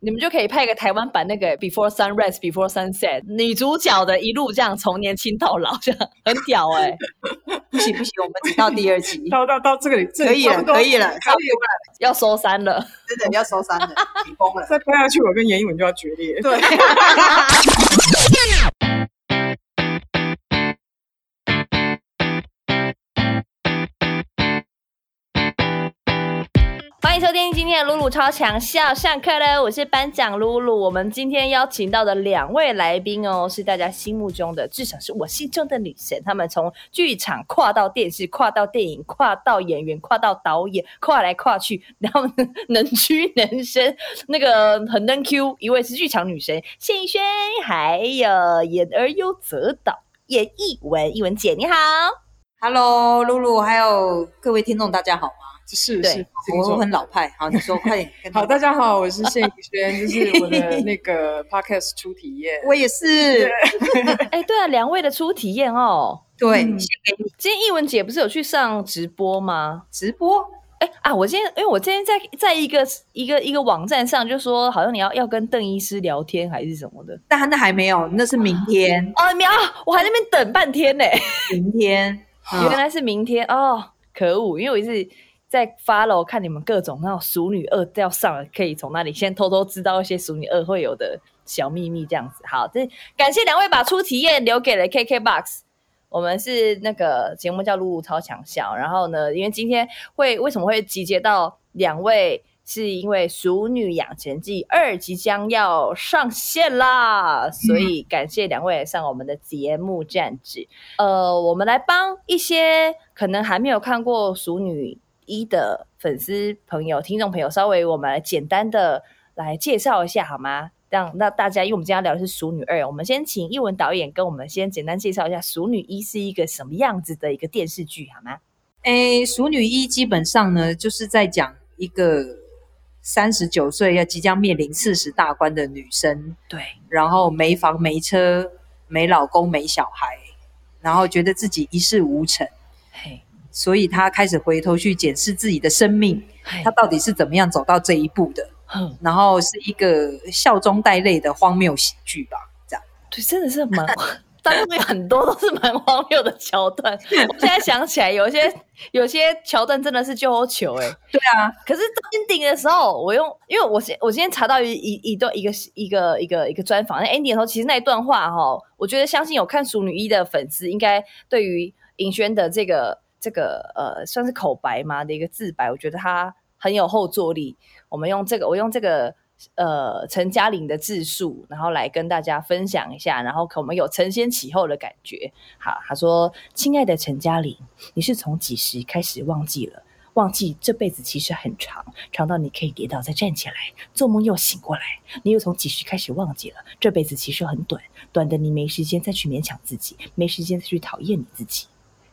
你们就可以拍一个台湾版那个 Before Sunrise Before Sunset，女主角的一路这样从年轻到老，这样很屌哎、不行不行，我们只到第二集，到到到这个里，这可以了，可以了，可以了。要收山了。真的要收山了，紧绷了。再拍下去，我跟严艺文就要决裂。对，迎收听今天的露露超强笑，上课了，我是班长露露。我们今天邀请到的两位来宾哦，是大家心目中的，至少是我心中的女神。她们从剧场跨到电视，跨到电影，跨到演员，跨到导演，跨来跨去，然后能屈能伸，那个很能 Q。一位是剧场女神谢颖轩，还有演而优则导演艺文，艺文姐你好。Hello，露露，还有各位听众，大家好吗？对是是，我很老派，好，你说快点。好，大家好，我是谢宇轩，就是 我的那个 podcast 初体验。我也是，哎，对啊，两位的初体验哦。对，嗯献给你今天艺文姐不是有去上直播吗？直播。哎啊，我今天因为我今天在在一个一个一个网站上就说，好像你要要跟邓医师聊天还是什么的。但那还没有，那是明天，哦，你啊，我还在那边等半天呢。明天。原来是明天哦，可恶！因为我一直在 follow 看你们各种那种熟女二要上了，可以从那里先偷偷知道一些熟女二会有的小秘密，这样子。好，这感谢两位把初体验留给了 KKBOX。我们是那个节目叫《露露超强笑》，然后呢，因为今天会为什么会集结到两位，是因为《熟女养成记二》即将要上线啦，所以感谢两位上我们的节目站址。呃，我们来帮一些可能还没有看过《熟女一》的粉丝朋友、听众朋友，稍微我们来简单的来介绍一下好吗？让那大家，因为我们今天要聊的是《熟女二》，我们先请译文导演跟我们先简单介绍一下《熟女一》是一个什么样子的一个电视剧好吗？诶，《熟女一》基本上呢，就是在讲一个三十九岁要即将面临四十大关的女生，对，然后没房没车，没老公没小孩，然后觉得自己一事无成，嘿，所以他开始回头去检视自己的生命，他到底是怎么样走到这一步的。哼，然后是一个笑中带泪的荒谬喜剧吧，这样。对，真的是蛮，当中有很多都是蛮荒谬的桥段。我现在想起来，有些有些桥段真的是救火球哎、对啊，可是到 ending 的时候，我用，因为我先我今天查到一一一段一个一个一个一个专访，那 ending 的时候，其实那一段话哈，我觉得相信有看《熟女一》的粉丝，应该对于尹轩的这个这个呃，算是口白嘛的一个自白，我觉得他很有后坐力。我们用这个，我用这个呃陈嘉玲的自述，然后来跟大家分享一下，然后可我们有承先启后的感觉。好，他说：“亲爱的陈嘉玲，你是从几时开始忘记了？忘记这辈子其实很长，长到你可以跌倒再站起来，做梦又醒过来。你又从几时开始忘记了？这辈子其实很短，短的你没时间再去勉强自己，没时间再去讨厌你自己。”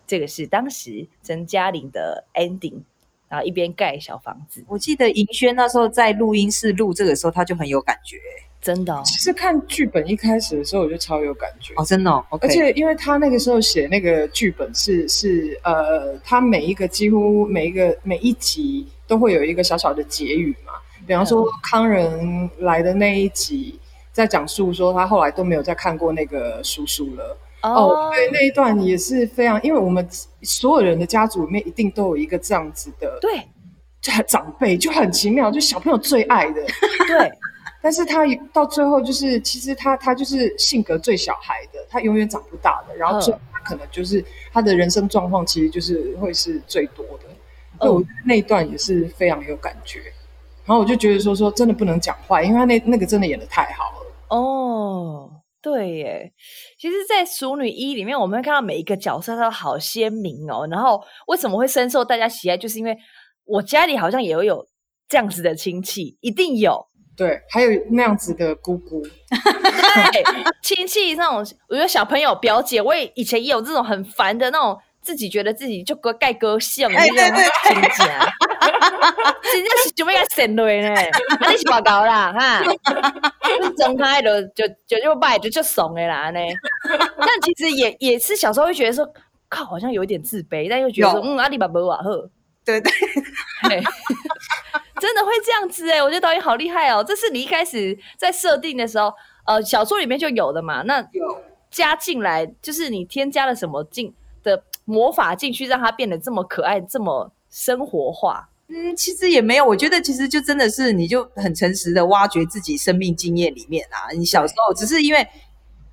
这个是当时陈嘉玲的 ending，然后一边盖小房子，我记得银轩那时候在录音室录这个时候，他就很有感觉真的、哦、其实看剧本一开始的时候，我就超有感觉。哦，真的、而且，因为他那个时候写那个剧本是是呃，他每一个几乎每一个每一集都会有一个小小的结语嘛。比方说康仁来的那一集，在讲述说他后来都没有再看过那个叔叔了。哦，对，那一段也是非常，因为我们所有人的家族里面一定都有一个这样子的对长辈，就很奇妙，就小朋友最爱的。对，但是他到最后就是，其实他他就是性格最小孩的，他永远长不大的，然后最后他可能就是他的人生状况，其实就是会是最多的。所以我觉得那一段也是非常有感觉。然后我就觉得说说真的不能讲坏，因为他那那个真的演的太好了。哦，对耶。其实，在《熟女一》里面，我们会看到每一个角色都好鲜明哦。然后为什么会深受大家喜爱，就是因为我家里好像也会有这样子的亲戚，一定有。对，还有那样子的姑姑，对，亲戚那种，我觉得小朋友、表姐，我也以前也有这种很烦的那种，自己觉得自己就个盖哥像的那种亲戚啊。真正是准备要闪落呢，啊你是报告啦哈，你睁开就就就就摆就就怂的啦呢。但其实也也是小时候会觉得说，靠，好像有一点自卑，但又觉得说，嗯，阿里巴巴瓦赫，对对，嘿真的会这样子哎、我觉得导演好厉害哦。这是你一开始在设定的时候，呃，小说里面就有的嘛。那有加进来，就是你添加了什么进的魔法进去，让它变得这么可爱，这么生活化。嗯，其实也没有，我觉得其实就真的是你就很诚实的挖掘自己生命经验里面啊。你小时候只是因为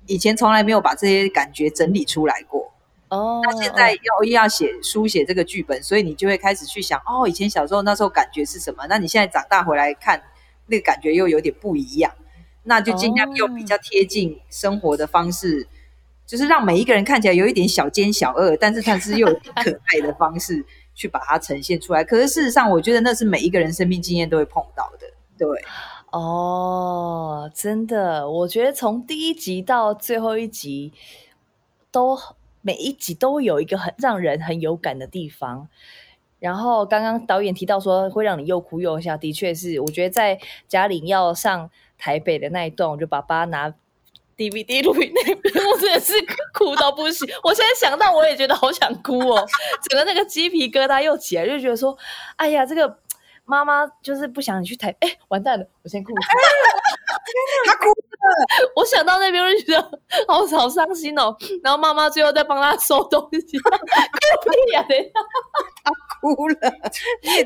以前从来没有把这些感觉整理出来过，哦，那现在要要写书写这个剧本，所以你就会开始去想，哦，以前小时候那时候感觉是什么？那你现在长大回来看，那个感觉又有点不一样，那就尽量用比较贴近生活的方式，就是让每一个人看起来有一点小奸小恶，但是但是又有点可爱的方式去把它呈现出来。可是事实上，我觉得那是每一个人生命经验都会碰到的，对。哦，真的，我觉得从第一集到最后一集，都每一集都有一个很让人很有感的地方。然后刚刚导演提到说会让你又哭又笑，的确是，我觉得在嘉玲要上台北的那一段，我就把爸拿 DVD 录影那边，我真的是哭到不行。我现在想到，我也觉得好想哭哦，整个那个鸡皮疙瘩又起来，就觉得说，哎呀，这个妈妈就是不想你去台，哎，完蛋了，我先哭。他 哭 我想到那边我就觉得好好伤心哦。然后妈妈最后再帮他收东西，哭屁呀！等一下哭了，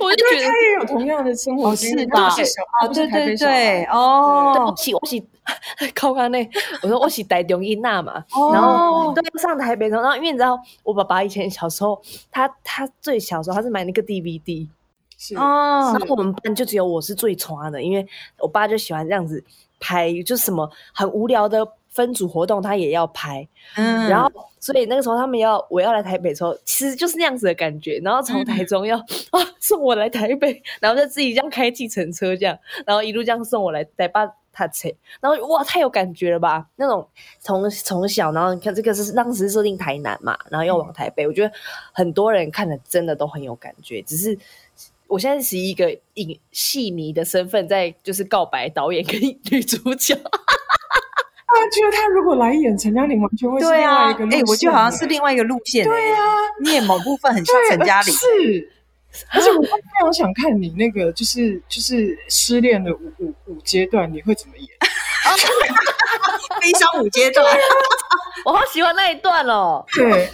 我就觉得他也有同样的生活哦经历，是吧？是小，对对对，哦对，我是我是靠刚那，我说我是台中一娜嘛，哦。然后对上台北，然后因为你知道我爸爸以前小时候，他他最小时候他是买那个 DVD，是。哦。然后我们班就只有我是最传的，因为我爸就喜欢这样子拍，就什么很无聊的分组活动他也要拍，嗯然后，所以那个时候他们要我要来台北的时候，其实就是那样子的感觉。然后从台中要、啊 送我来台北，然后就自己这样开计程车这样，然后一路这样送我来台北他车，然后哇太有感觉了吧？那种从从小，然后你看这个是当时设定台南嘛，然后又往台北，我觉得很多人看的真的都很有感觉，只是。我现在是一个影戏迷的身份，在就是告白导演跟女主角，啊觉得他如果来演陈嘉玲，完全会是另外一个路哎，我觉得好像是另外一个路线，对啊，你演某部分很像对陈嘉玲，是。而且我会非常想看你那个，就是就是失恋的五五五阶段，你会怎么演？悲伤五阶段，我好喜欢那一段哦。对，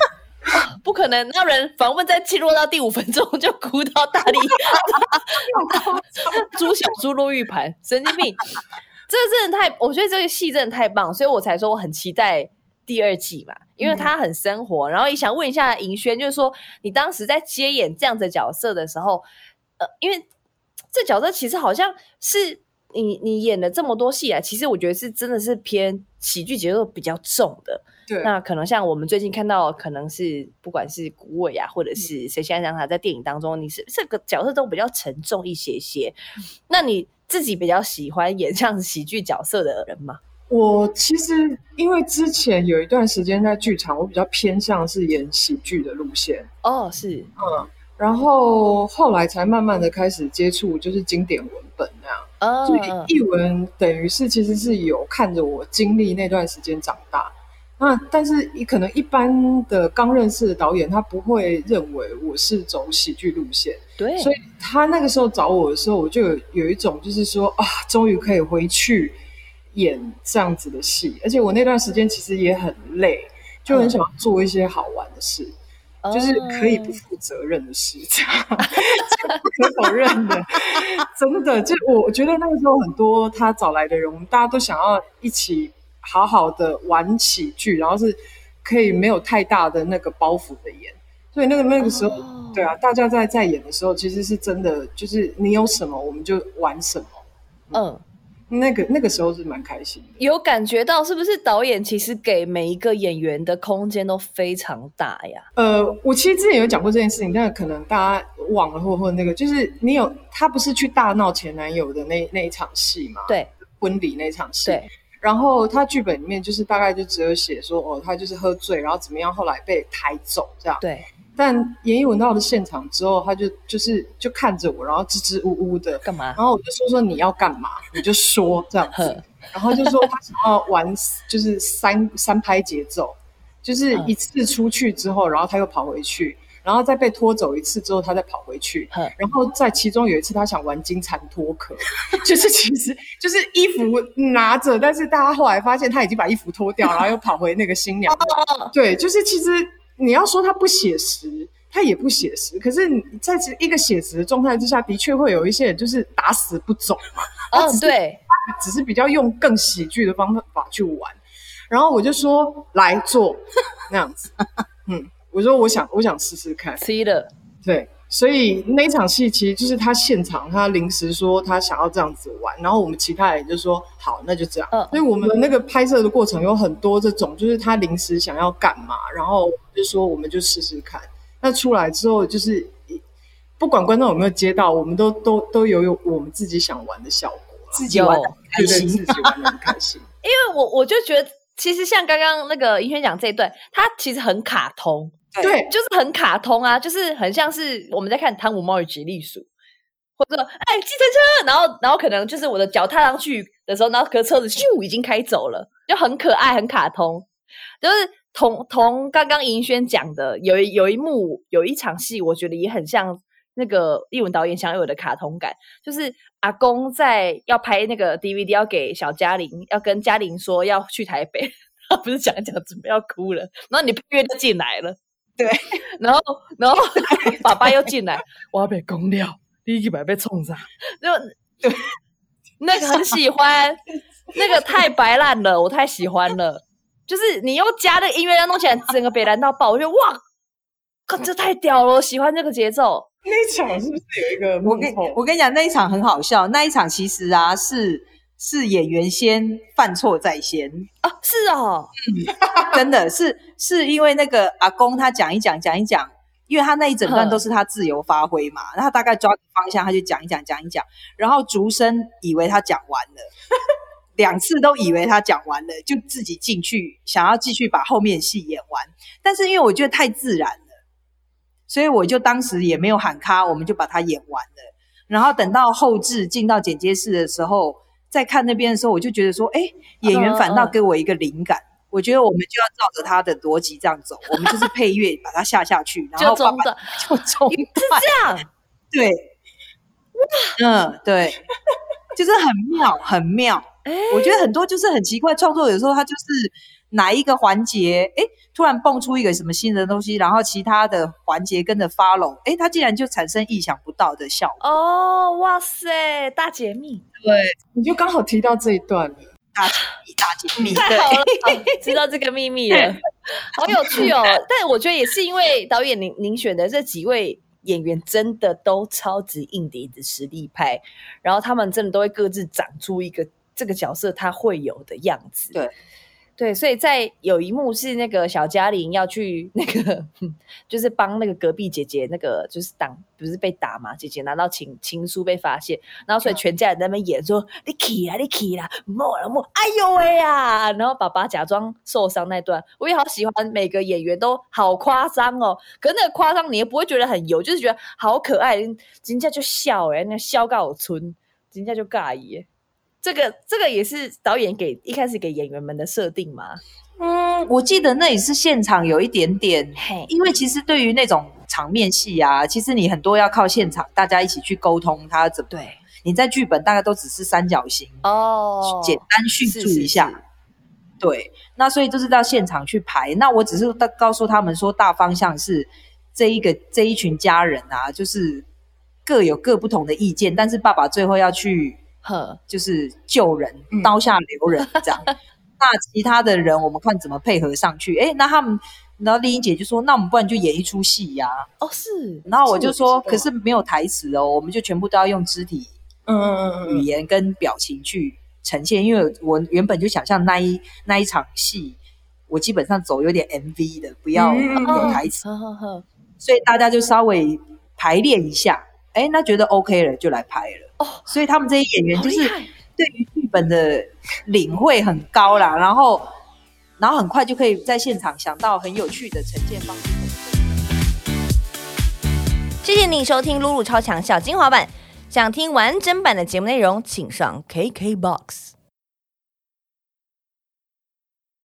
不可能让人访问在进入到第五分钟就哭到大力，猪小猪落玉盘，神经病！这真的太，我觉得这个戏真的太棒，所以我才说我很期待第二季嘛，因为它很生活。然后也想问一下银轩，就是说你当时在接演这样的角色的时候，呃，因为这角色其实好像是你你演了这么多戏啊，其实我觉得是真的是偏喜剧节奏比较重的。对，那可能像我们最近看到，可能是不管是古伟啊，或者是谁现在让他在电影当中，你是这个角色都比较沉重一些些。那你自己比较喜欢演这样子喜剧角色的人吗？我其实因为之前有一段时间在剧场，我比较偏向是演喜剧的路线，哦，是嗯，然后后来才慢慢的开始接触就是经典文本那样。哦所以译文等于是其实是有看着我经历那段时间长大。那但是可能一般的刚认识的导演，他不会认为我是走喜剧路线，对，所以他那个时候找我的时候，我就有有一种就是说啊，终于可以回去演这样子的戏，而且我那段时间其实也很累，就很想要做一些好玩的事。就是可以不负责任的事，这样这不可否认的，真的，就我我觉得那个时候很多他找来的人，我们大家都想要一起好好的玩喜剧，然后是可以没有太大的那个包袱的演，所以那个那个时候，哦对啊，大家在在演的时候，其实是真的，就是你有什么我们就玩什么，嗯，那个那个时候是蛮开心的。有感觉到是不是导演其实给每一个演员的空间都非常大呀？呃，我其实之前有讲过这件事情，但可能大家忘了，或或那个，就是你有他不是去大闹前男友的那那一场戏嘛？，对婚礼那场戏。对，然后他剧本里面就是大概就只有写说，哦，他就是喝醉，然后怎么样，后来被抬走这样。对，但严艺文到了现场之后，他就就是就看着我，然后支支吾吾的，干嘛？然？后我就说说你要干嘛，你就说这样子，然后就说他想要玩就是三三拍节奏，就是一次出去之后，然后他又跑回去，然后再被拖走一次之后，他再跑回去，然后在其中有一次他想玩金蝉脱壳，就是其实就是衣服拿着，但是大家后来发现他已经把衣服脱掉，然后又跑回那个新娘。对，就是其实你要说他不写实，他也不写实。可是你在这一个写实的状态之下，的确会有一些人就是打死不走嘛，嗯，对，只是比较用更喜剧的方法去玩。然后我就说来做那样子，嗯，我说我想我想试试看，C 了，对，所以那一场戏其实就是他现场，他临时说他想要这样子玩，然后我们其他人就说好，那就这样。嗯所以我们那个拍摄的过程有很多这种，就是他临时想要干嘛，然后就说我们就试试看。那出来之后，就是不管观众有没有接到，我们都都都有有我们自己想玩的效果，自己玩的开心自。己玩的很开心。因为我我就觉得，其实像刚刚那个银轩讲这一段，它其实很卡通，对，就是很卡通啊，就是很像是我们在看《汤姆猫与吉利鼠》，或者哎计程车，然后然后可能就是我的脚踏上去的时候，然后可车子咻已经开走了，就很可爱，很卡通。就是同同刚刚银轩讲的，有一有一幕有一场戏，我觉得也很像那个译文导演想有的卡通感，就是阿公在要拍那个 DVD 要给小嘉玲，要跟嘉玲说要去台北，他不是讲一讲准备要哭了，然后你配乐就进来了。对，然后然后爸爸又进来，我要被攻掉，第一百被冲上，就对，那个很喜欢，那个太白烂了，我太喜欢了。就是你又加那个音乐，要弄起来整个北蓝到爆，我觉得哇，靠这太屌了，我喜欢这个节奏。那一场是不是有一个我跟我跟你讲，那一场很好笑。那一场其实啊，是是演员先犯错在先，啊，是哦，真的是是因为那个阿公他讲一讲讲一讲，因为他那一整段都是他自由发挥嘛，然后他大概抓个方向他就讲一讲讲一讲，然后竹生以为他讲完了。两次都以为他讲完了，就自己进去想要继续把后面戏演完，但是因为我觉得太自然了，所以我就当时也没有喊卡，我们就把它演完了。然后等到后置进到剪接室的时候，再看那边的时候，我就觉得说，哎，演员反倒给我一个灵感。我觉得我们就要照着他的逻辑这样走，我们就是配乐把它下下去，然后中断，就中是，这样。对，嗯，对，就是很妙，很妙。我觉得很多就是很奇怪，创作有时候他就是哪一个环节，哎，突然蹦出一个什么新的东西，然后其他的环节跟着 follow，哎，它竟然就产生意想不到的效果。哦，哇塞，大解密，对你就刚好提到这一段了。大解密，大解密，太 好了，啊 知道这个秘密了，好有趣哦。但我觉得也是因为导演您您选的这几位演员真的都超级硬底子实力派，然后他们真的都会各自长出一个这个角色他会有的样子。对。对，所以在有一幕是那个小嘉玲要去那个，就是帮那个隔壁姐姐那个就是挡，不是被打嘛？姐姐拿到情情书被发现，然后所以全家人在那边演说：“你起啦，你起啦，莫了莫，哎呦喂呀！”然后爸爸假装受伤那段，我也好喜欢，每个演员都好夸张哦。可是那个夸张你也不会觉得很油，就是觉得好可爱，人家就笑哎，那笑告村，人家就尬意。这个这个也是导演给一开始给演员们的设定嘛？嗯，我记得那也是现场有一点点，嘿，因为其实对于那种场面戏啊，其实你很多要靠现场大家一起去沟通，它怎么对你在剧本大概都只是三角形，哦，简单叙述一下。是是是对，那所以就是到现场去排。那我只是告告诉他们说，大方向是这一个这一群家人啊，就是各有各不同的意见，但是爸爸最后要去呵，就是救人，嗯。刀下留人这样。那其他的人我们看怎么配合上去。哎，那他们，然后丽英姐就说，那我们不然就演一出戏呀、哦是，然后我就说，可是没有台词哦，我们就全部都要用肢体嗯嗯嗯语嗯。言跟表情去呈现，因为我原本就想象那一那一场戏，我基本上走有点 MV 的，不要嗯有台词，呵呵呵，所以大家就稍微排练一下，哎，那觉得 OK 了就来拍了。哦，所以他们这些演员就是对于剧本的领会很高啦，然后然后很快就可以在现场想到很有趣的呈现方式。谢谢你收听露露超强小精华版。想听完整版的节目内容，请上 KKBOX。